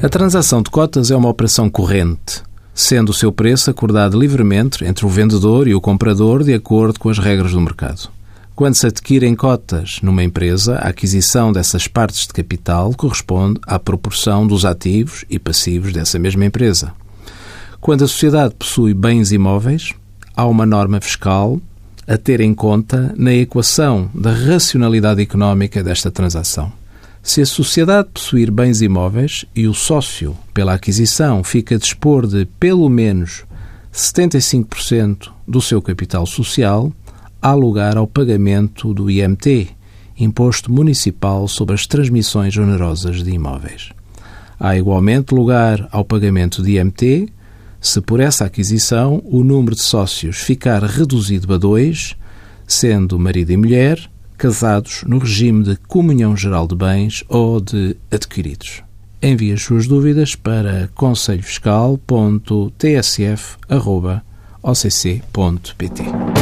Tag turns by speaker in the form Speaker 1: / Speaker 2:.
Speaker 1: A transação de cotas é uma operação corrente, sendo o seu preço acordado livremente entre o vendedor e o comprador de acordo com as regras do mercado. Quando se adquirem cotas numa empresa, a aquisição dessas partes de capital corresponde à proporção dos ativos e passivos dessa mesma empresa. Quando a sociedade possui bens imóveis, há uma norma fiscal a ter em conta na equação da racionalidade económica desta transação. Se a sociedade possuir bens imóveis e o sócio, pela aquisição, fica a dispor de pelo menos 75% do seu capital social, há lugar ao pagamento do IMT, Imposto Municipal sobre as Transmissões Onerosas de Imóveis. Há igualmente lugar ao pagamento de IMT se por essa aquisição o número de sócios ficar reduzido a dois, sendo marido e mulher casados no regime de comunhão geral de bens ou de adquiridos. Envie as suas dúvidas para conselhofiscal.tsf.occ.pt.